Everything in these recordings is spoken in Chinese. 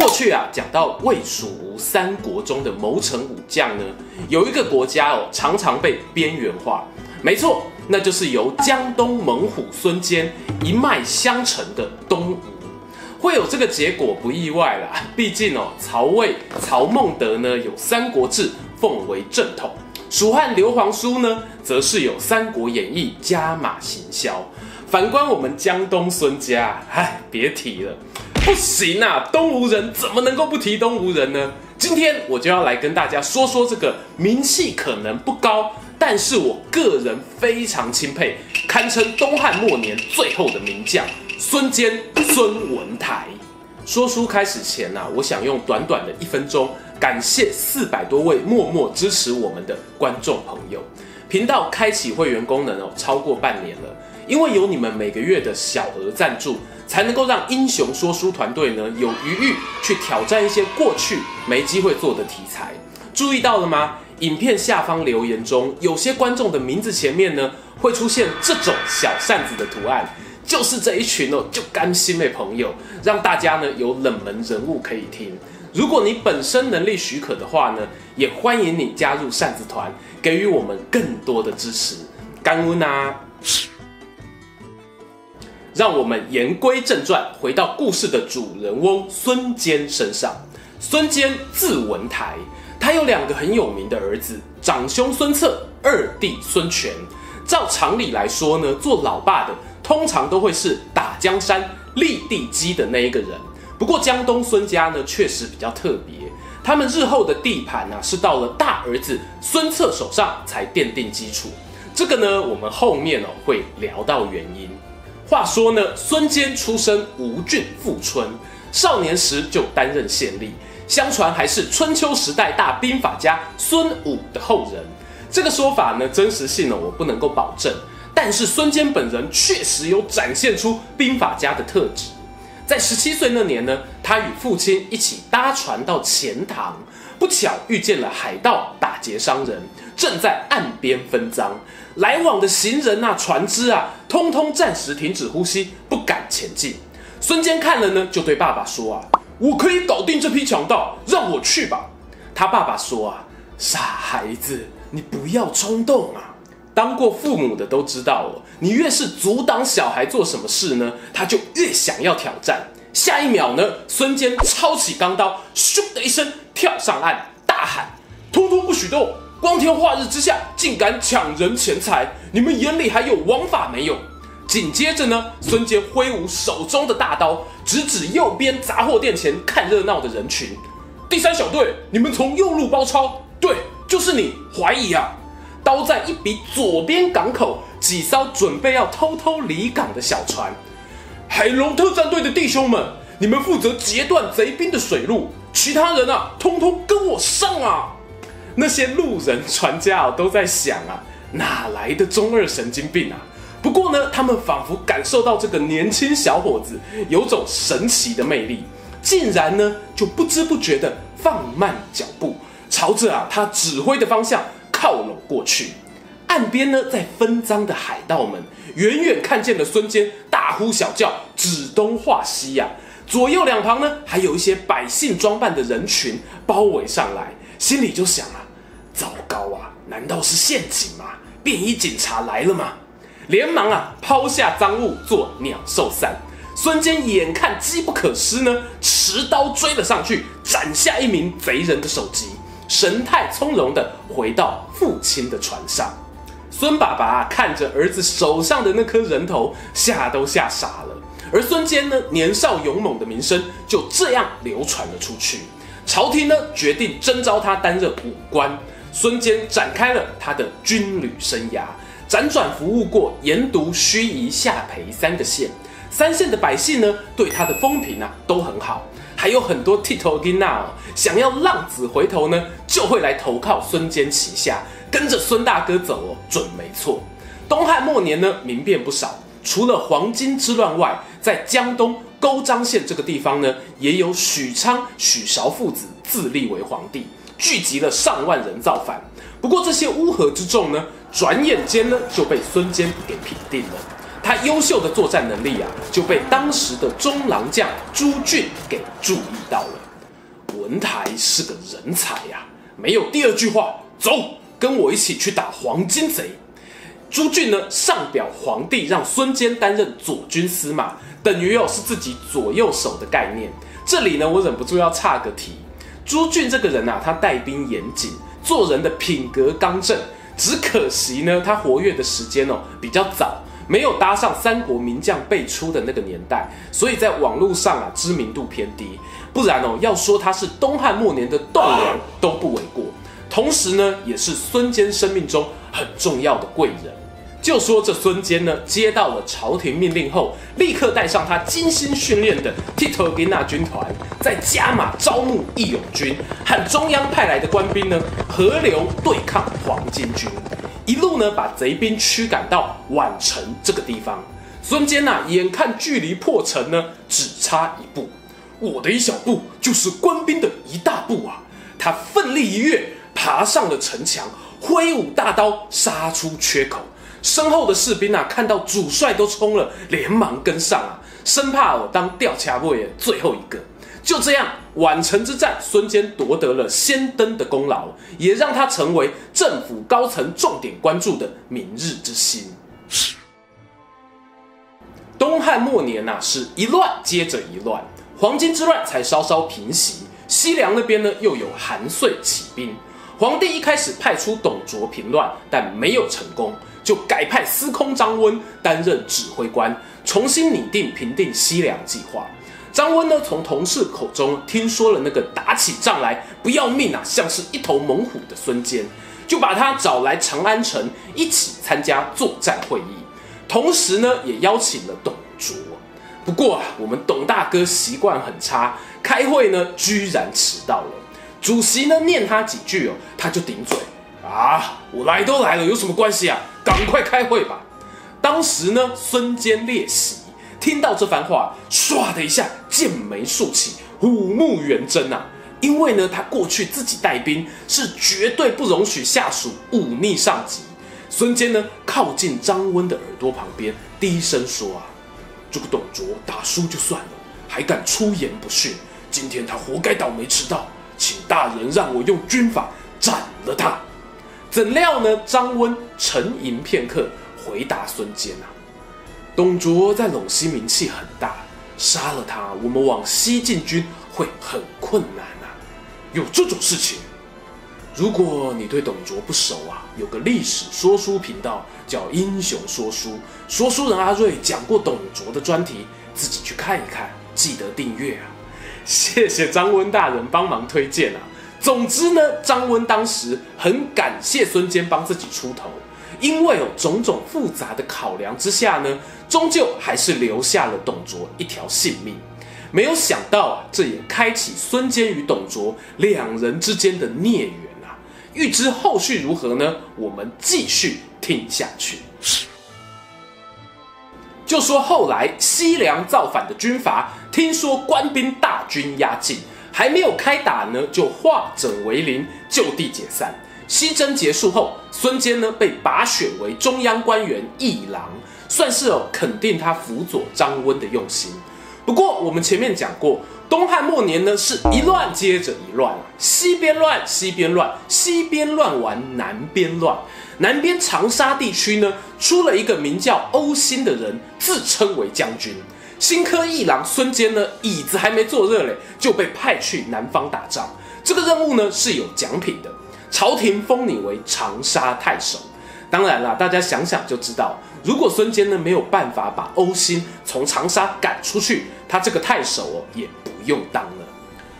过去啊，讲到魏、蜀、吴三国中的谋臣武将呢，有一个国家哦，常常被边缘化。没错，那就是由江东猛虎孙坚一脉相承的东吴。会有这个结果不意外啦，毕竟哦，曹魏曹孟德呢有《三国志》奉为正统，蜀汉刘皇叔呢则是有《三国演义》加码行销。反观我们江东孙家，唉，别提了。不行啊，东吴人怎么能够不提东吴人呢？今天我就要来跟大家说说这个名气可能不高，但是我个人非常钦佩，堪称东汉末年最后的名将孙坚孙文台。说书开始前啊，我想用短短的一分钟感谢四百多位默默支持我们的观众朋友。频道开启会员功能哦，超过半年了，因为有你们每个月的小额赞助。才能够让英雄说书团队呢有余裕去挑战一些过去没机会做的题材。注意到了吗？影片下方留言中有些观众的名字前面呢会出现这种小扇子的图案，就是这一群哦就甘心的朋友，让大家呢有冷门人物可以听。如果你本身能力许可的话呢，也欢迎你加入扇子团，给予我们更多的支持。感恩啊！让我们言归正传，回到故事的主人翁孙坚身上。孙坚字文台，他有两个很有名的儿子，长兄孙策，二弟孙权。照常理来说呢，做老爸的通常都会是打江山、立地基的那一个人。不过江东孙家呢，确实比较特别，他们日后的地盘啊，是到了大儿子孙策手上才奠定基础。这个呢，我们后面哦会聊到原因。话说呢，孙坚出身吴郡富春，少年时就担任县吏，相传还是春秋时代大兵法家孙武的后人。这个说法呢，真实性呢我不能够保证，但是孙坚本人确实有展现出兵法家的特质。在十七岁那年呢，他与父亲一起搭船到钱塘，不巧遇见了海盗打劫商人，正在岸边分赃。来往的行人啊，船只啊，通通暂时停止呼吸，不敢前进。孙坚看了呢，就对爸爸说啊：“我可以搞定这批强盗，让我去吧。”他爸爸说啊：“傻孩子，你不要冲动啊。当过父母的都知道哦，你越是阻挡小孩做什么事呢，他就越想要挑战。下一秒呢，孙坚抄起钢刀，咻的一声跳上岸，大喊：“通通不许动！”光天化日之下，竟敢抢人钱财！你们眼里还有王法没有？紧接着呢，孙坚挥舞手中的大刀，直指右边杂货店前看热闹的人群。第三小队，你们从右路包抄。对，就是你，怀疑啊！刀在一比左边港口几艘准备要偷偷离港的小船。海龙特战队的弟兄们，你们负责截断贼兵的水路，其他人啊，通通跟我上啊！那些路人船家啊，都在想啊，哪来的中二神经病啊？不过呢，他们仿佛感受到这个年轻小伙子有种神奇的魅力，竟然呢就不知不觉地放慢脚步，朝着啊他指挥的方向靠拢过去。岸边呢，在分赃的海盗们远远看见了孙坚大呼小叫，指东画西呀、啊，左右两旁呢还有一些百姓装扮的人群包围上来。心里就想啊，糟糕啊，难道是陷阱吗？便衣警察来了吗？连忙啊抛下赃物做鸟兽散。孙坚眼看机不可失呢，持刀追了上去，斩下一名贼人的首级，神态从容地回到父亲的船上。孙爸爸看着儿子手上的那颗人头，吓都吓傻了。而孙坚呢，年少勇猛的名声就这样流传了出去。朝廷呢决定征召他担任武官，孙坚展开了他的军旅生涯，辗转服务过盐犊、盱眙、下邳三个县，三县的百姓呢对他的风评啊都很好，还有很多剃头囡仔哦，想要浪子回头呢，就会来投靠孙坚旗下，跟着孙大哥走哦，准没错。东汉末年呢，民变不少，除了黄巾之乱外，在江东勾章县这个地方呢，也有许昌、许韶父子自立为皇帝，聚集了上万人造反。不过这些乌合之众呢，转眼间呢就被孙坚给平定了。他优秀的作战能力啊，就被当时的中郎将朱俊给注意到了。文台是个人才呀、没有第二句话，走，跟我一起去打黄金贼。朱俊呢，上表皇帝让孙坚担任左军司马，等于哦是自己左右手的概念。这里呢，我忍不住要岔个题。朱俊这个人啊，他带兵严谨，做人的品格刚正。只可惜呢，他活跃的时间哦比较早，没有搭上三国名将辈出的那个年代，所以在网络上啊知名度偏低。不然哦，要说他是东汉末年的栋梁都不为过。同时呢，也是孙坚生命中很重要的贵人。就说这孙坚呢，接到了朝廷命令后，立刻带上他精心训练的剃头囡仔军团，再加码招募义勇军，和中央派来的官兵呢，合流对抗黄巾军，一路呢把贼兵驱赶到宛城这个地方。孙坚呐，眼看距离破城呢，只差一步，我的一小步就是官兵的一大步啊！他奋力一跃，爬上了城墙，挥舞大刀，杀出缺口。身后的士兵啊，看到主帅都冲了，连忙跟上啊，生怕我当吊卡位的最后一个。就这样，宛城之战，孙坚夺得了先登的功劳，也让他成为政府高层重点关注的明日之星。东汉末年呐、啊，是一乱接着一乱，黄巾之乱才稍稍平息，西凉那边呢又有韩遂起兵，皇帝一开始派出董卓平乱，但没有成功。就改派司空张温担任指挥官，重新拟定平定西凉计划。张温呢，从同事口中听说了那个打起仗来不要命啊，像是一头猛虎的孙坚，就把他找来长安城一起参加作战会议，同时呢，也邀请了董卓。不过啊，我们董大哥习惯很差，开会呢居然迟到了。主席呢念他几句哦，他就顶嘴。啊！我来都来了，有什么关系啊？赶快开会吧！当时呢，孙坚列席，听到这番话，唰的一下，剑眉竖起，虎目圆睁啊！因为呢，他过去自己带兵，是绝对不容许下属忤逆上级。孙坚呢，靠近张温的耳朵旁边，低声说：“啊，这个董卓打输就算了，还敢出言不逊，今天他活该倒霉迟到，请大人让我用军法斩了他。”怎料呢？张温沉吟片刻，回答孙坚啊：“董卓在陇西名气很大，杀了他，我们往西进军会很困难啊。有这种事情？如果你对董卓不熟啊，有个历史说书频道叫英雄说书，说书人阿瑞讲过董卓的专题，自己去看一看，记得订阅啊。谢谢张温大人帮忙推荐啊。”总之呢，张温当时很感谢孙坚帮自己出头，因为有种种复杂的考量之下呢，终究还是留下了董卓一条性命。没有想到啊，这也开启孙坚与董卓两人之间的孽缘啊。欲知后续如何呢？我们继续听下去。就说后来西凉造反的军阀，听说官兵大军压境。还没有开打呢，就化整为零，就地解散。西征结束后，孙坚呢被拔选为中央官员议郎，算是哦肯定他辅佐张温的用心。不过我们前面讲过，东汉末年呢是一乱接着一乱，西边乱，西边乱，西边乱完南边乱。南边长沙地区呢出了一个名叫欧兴的人，自称为将军。新科一郎孙坚呢，椅子还没坐热嘞，就被派去南方打仗。这个任务呢是有奖品的，朝廷封你为长沙太守。当然啦，大家想想就知道，如果孙坚呢没有办法把欧兴从长沙赶出去，他这个太守哦也不用当了。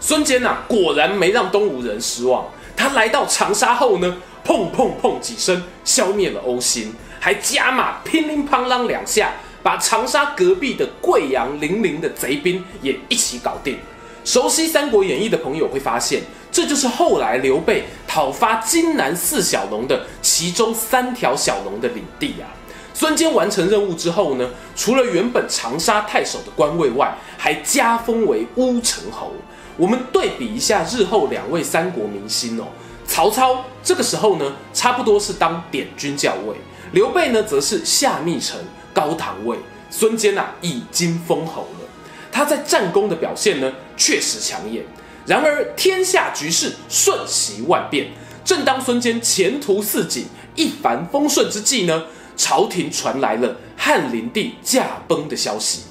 孙坚呐，果然没让东吴人失望。他来到长沙后呢，砰砰砰几声消灭了欧兴，还加码乒铃乓啷两下。把长沙隔壁的贵阳零陵的贼兵也一起搞定，熟悉《三国演义》的朋友会发现，这就是后来刘备讨伐荆南四小龙的其中三条小龙的领地啊。孙坚完成任务之后呢，除了原本长沙太守的官位外，还加封为乌程侯。我们对比一下日后两位三国明星哦，曹操这个时候呢，差不多是当点军校尉；刘备呢，则是下密城、高堂尉；孙坚啊，已经封侯了。他在战功的表现呢，确实抢眼。然而天下局势瞬息万变，正当孙坚前途似锦、一帆风顺之际呢，朝廷传来了汉灵帝驾崩的消息，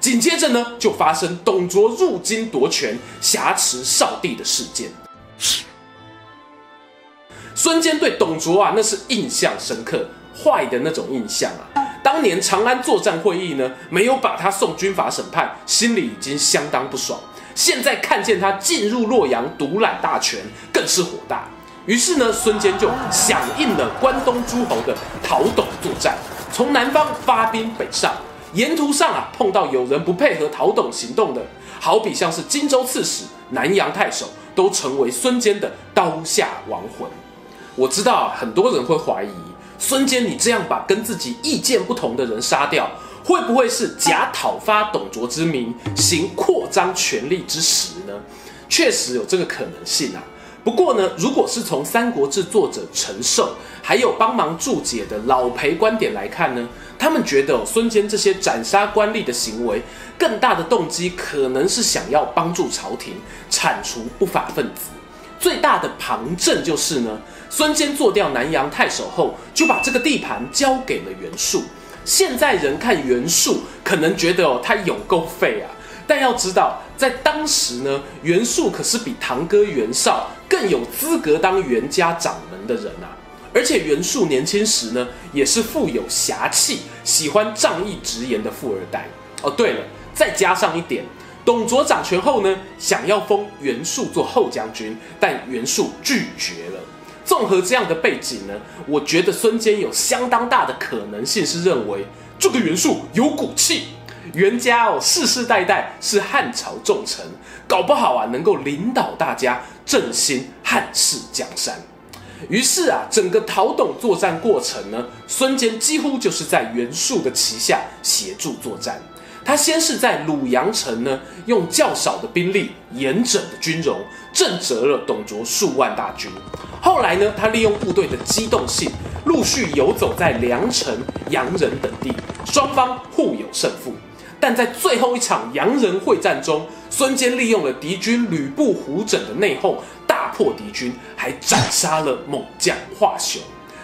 紧接着呢，就发生董卓入京夺权、挟持少帝的事件。孙坚对董卓啊，那是印象深刻，坏的那种印象啊。当年长安作战会议呢，没有把他送军法审判，心里已经相当不爽。现在看见他进入洛阳独揽大权，更是火大。于是呢，孙坚就响应了关东诸侯的讨董作战，从南方发兵北上。沿途上啊，碰到有人不配合讨董行动的，好比像是荆州刺史、南阳太守，都成为孙坚的刀下亡魂。我知道，很多人会怀疑孙坚，你这样把跟自己意见不同的人杀掉，会不会是假讨伐董卓之名，行扩张权力之实呢？确实有这个可能性啊。不过呢，如果是从《三国志》作者陈寿还有帮忙注解的老裴观点来看呢，他们觉得孙坚这些斩杀官吏的行为，更大的动机可能是想要帮助朝廷铲除不法分子。最大的旁证就是呢，孙坚做掉南阳太守后，就把这个地盘交给了袁术。现在人看袁术，可能觉得哦，他有够废啊。但要知道，在当时呢，袁术可是比堂哥袁绍更有资格当袁家掌门的人啊！而且袁术年轻时呢，也是富有侠气、喜欢仗义直言的富二代哦。对了，再加上一点，董卓掌权后呢，想要封袁术做后将军，但袁术拒绝了。综合这样的背景呢，我觉得孙坚有相当大的可能性是认为这个袁术有骨气。袁家哦，世世代代是汉朝重臣，搞不好啊，能够领导大家振兴汉室江山。于是啊，整个讨董作战过程呢，孙坚几乎就是在袁术的旗下协助作战。他先是在鲁阳城呢，用较少的兵力、严整的军容，震折了董卓数万大军。后来呢，他利用部队的机动性，陆续游走在梁城、阳人等地，双方互有胜负。但在最后一场阳人会战中，孙坚利用了敌军吕布胡整的内讧，大破敌军，还斩杀了猛将华雄。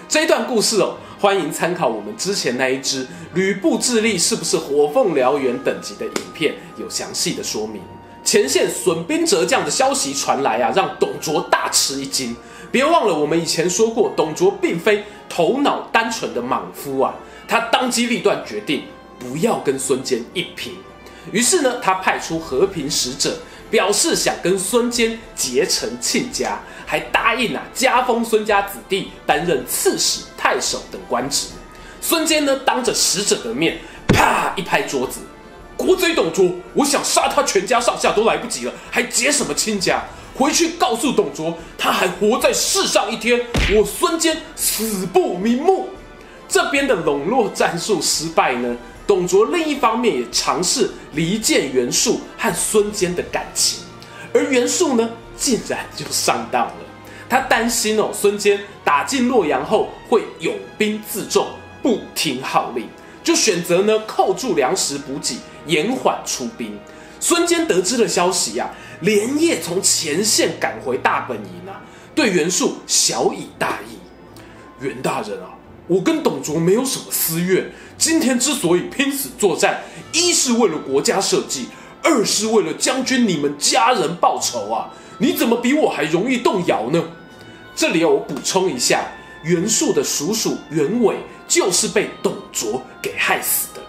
这一段故事哦，欢迎参考我们之前那一支吕布智力是不是火凤燎原等级的影片，有详细的说明。前线损兵折将的消息传来啊，让董卓大吃一惊。别忘了，我们以前说过，董卓并非头脑单纯的莽夫啊，他当机立断决定。不要跟孙坚一拼，于是呢，他派出和平使者，表示想跟孙坚结成亲家，还答应啊加封孙家子弟担任刺史、太守等官职。孙坚呢，当着使者的面，啪一拍桌子：“国贼董卓，我想杀他全家上下都来不及了，还结什么亲家？回去告诉董卓，他还活在世上一天，我孙坚死不瞑目。”这边的笼络战术失败呢？董卓另一方面也尝试离间袁术和孙坚的感情，而袁术呢，竟然就上当了。他担心哦，孙坚打进洛阳后会拥兵自重，不听号令，就选择呢扣住粮食补给，延缓出兵。孙坚得知了消息呀、啊，连夜从前线赶回大本营啊，对袁术小以大义：袁大人啊。我跟董卓没有什么私怨，今天之所以拼死作战，一是为了国家社稷，二是为了将军你们家人报仇啊！你怎么比我还容易动摇呢？这里我补充一下，袁术的叔叔袁伟就是被董卓给害死的。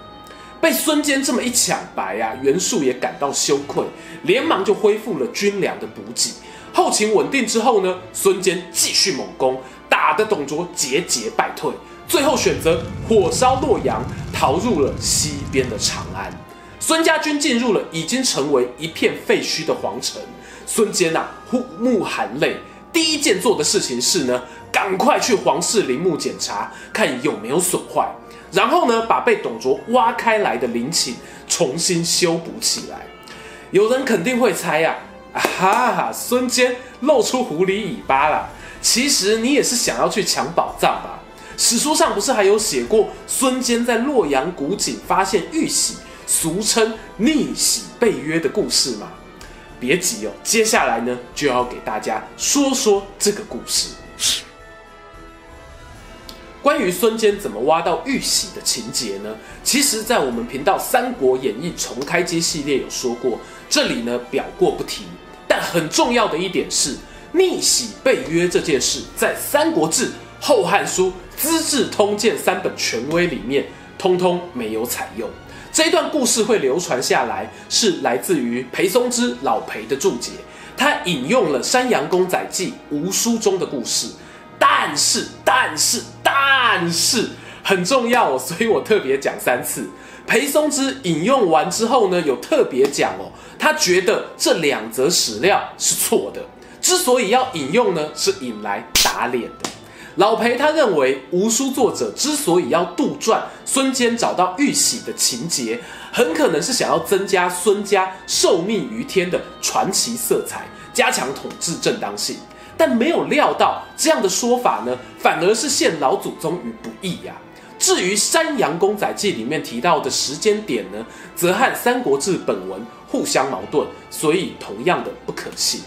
被孙坚这么一抢白啊，袁术也感到羞愧，连忙就恢复了军粮的补给。后勤稳定之后呢，孙坚继续猛攻，打得董卓节节败退。最后选择火烧洛阳，逃入了西边的长安。孙家军进入了已经成为一片废墟的皇城。孙坚呐，目含泪，第一件做的事情是呢，赶快去皇室陵墓检查，看有没有损坏，然后呢，把被董卓挖开来的陵寝重新修补起来。有人肯定会猜呀，啊哈哈，孙坚露出狐狸尾巴了。其实你也是想要去抢宝藏吧？史书上不是还有写过孙坚在洛阳古井发现玉玺，俗称逆玺被约的故事吗？别急哦，接下来呢就要给大家说说这个故事。关于孙坚怎么挖到玉玺的情节呢？其实，在我们频道《三国演义重开机》系列有说过，这里呢表过不提。但很重要的一点是，逆玺背约这件事，在《三国志》《后汉书》《资治通鉴》三本权威里面，通通没有采用。这一段故事会流传下来，是来自于裴松之老裴的注解，他引用了《山羊公载记》吴书中的故事，但是，但是，但是很重要哦，所以我特别讲三次。裴松之引用完之后呢，有特别讲哦，他觉得这两则史料是错的，之所以要引用呢，是引来打脸的。老裴他认为，吴书作者之所以要杜撰孙坚找到玉玺的情节，很可能是想要增加孙家受命于天的传奇色彩，加强统治正当性。但没有料到这样的说法呢，反而是陷老祖宗于不义呀、至于《山阳公载记》里面提到的时间点呢，则和《三国志》本文互相矛盾，所以同样的不可信。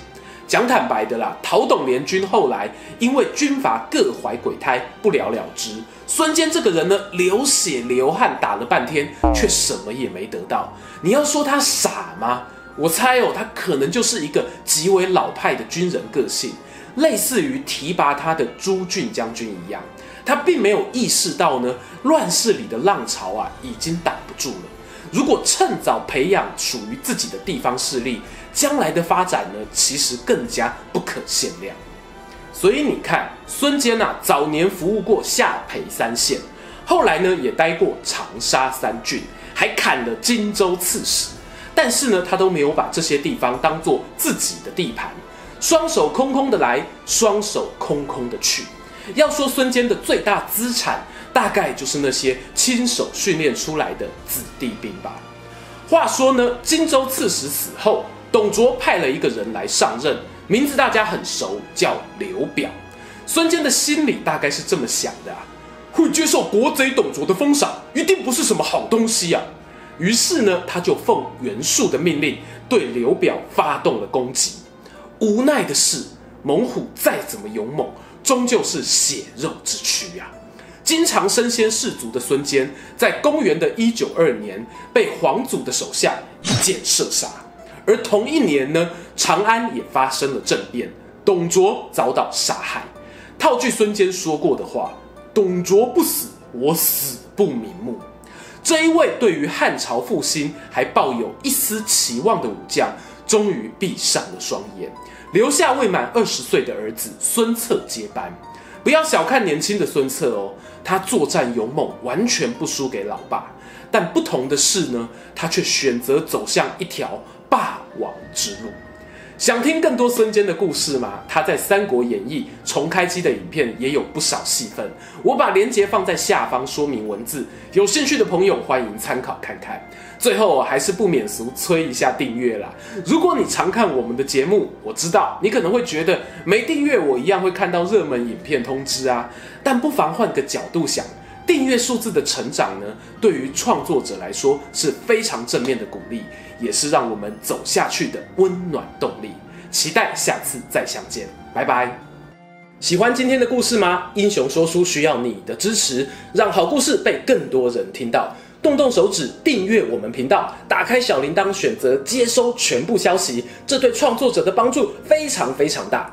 讲坦白的啦，陶董联军后来因为军阀各怀鬼胎，不了了之。孙坚这个人呢，流血流汗打了半天，却什么也没得到。你要说他傻吗？我猜哦，他可能就是一个极为老派的军人个性，类似于提拔他的朱俊将军一样。他并没有意识到呢，乱世里的浪潮啊，已经挡不住了。如果趁早培养属于自己的地方势力，将来的发展呢，其实更加不可限量。所以你看，孙坚啊，早年服务过下邳三县，后来呢，也待过长沙三郡，还砍了荆州刺史。但是呢，他都没有把这些地方当做自己的地盘，双手空空的来，双手空空的去。要说孙坚的最大资产，大概就是那些亲手训练出来的子弟兵吧。话说呢，荆州刺史死后。董卓派了一个人来上任，名字大家很熟，叫刘表。孙坚的心里大概是这么想的啊：会接受国贼董卓的封赏，一定不是什么好东西啊。于是呢，他就奉袁术的命令，对刘表发动了攻击。无奈的是，猛虎再怎么勇猛，终究是血肉之躯啊。经常身先士卒的孙坚，在公元的一九二年，被黄祖的手下一箭射杀。而同一年呢，长安也发生了政变，董卓遭到杀害。套句孙坚说过的话：“董卓不死，我死不瞑目。”这一位对于汉朝复兴还抱有一丝期望的武将，终于闭上了双眼，留下未满二十岁的儿子孙策接班。不要小看年轻的孙策哦，他作战勇猛，完全不输给老爸。但不同的是呢，他却选择走向一条霸王之路，想听更多孙坚的故事吗？他在《三国演义》重开机的影片也有不少戏份，我把链接放在下方说明文字，有兴趣的朋友欢迎参考看看。最后，我还是不免俗催一下订阅啦。如果你常看我们的节目，我知道你可能会觉得没订阅我一样会看到热门影片通知啊，但不妨换个角度想。订阅数字的成长呢，对于创作者来说是非常正面的鼓励，也是让我们走下去的温暖动力。期待下次再相见，拜拜。喜欢今天的故事吗？英雄说书需要你的支持，让好故事被更多人听到。动动手指订阅我们频道，打开小铃铛，选择接收全部消息，这对创作者的帮助非常非常大。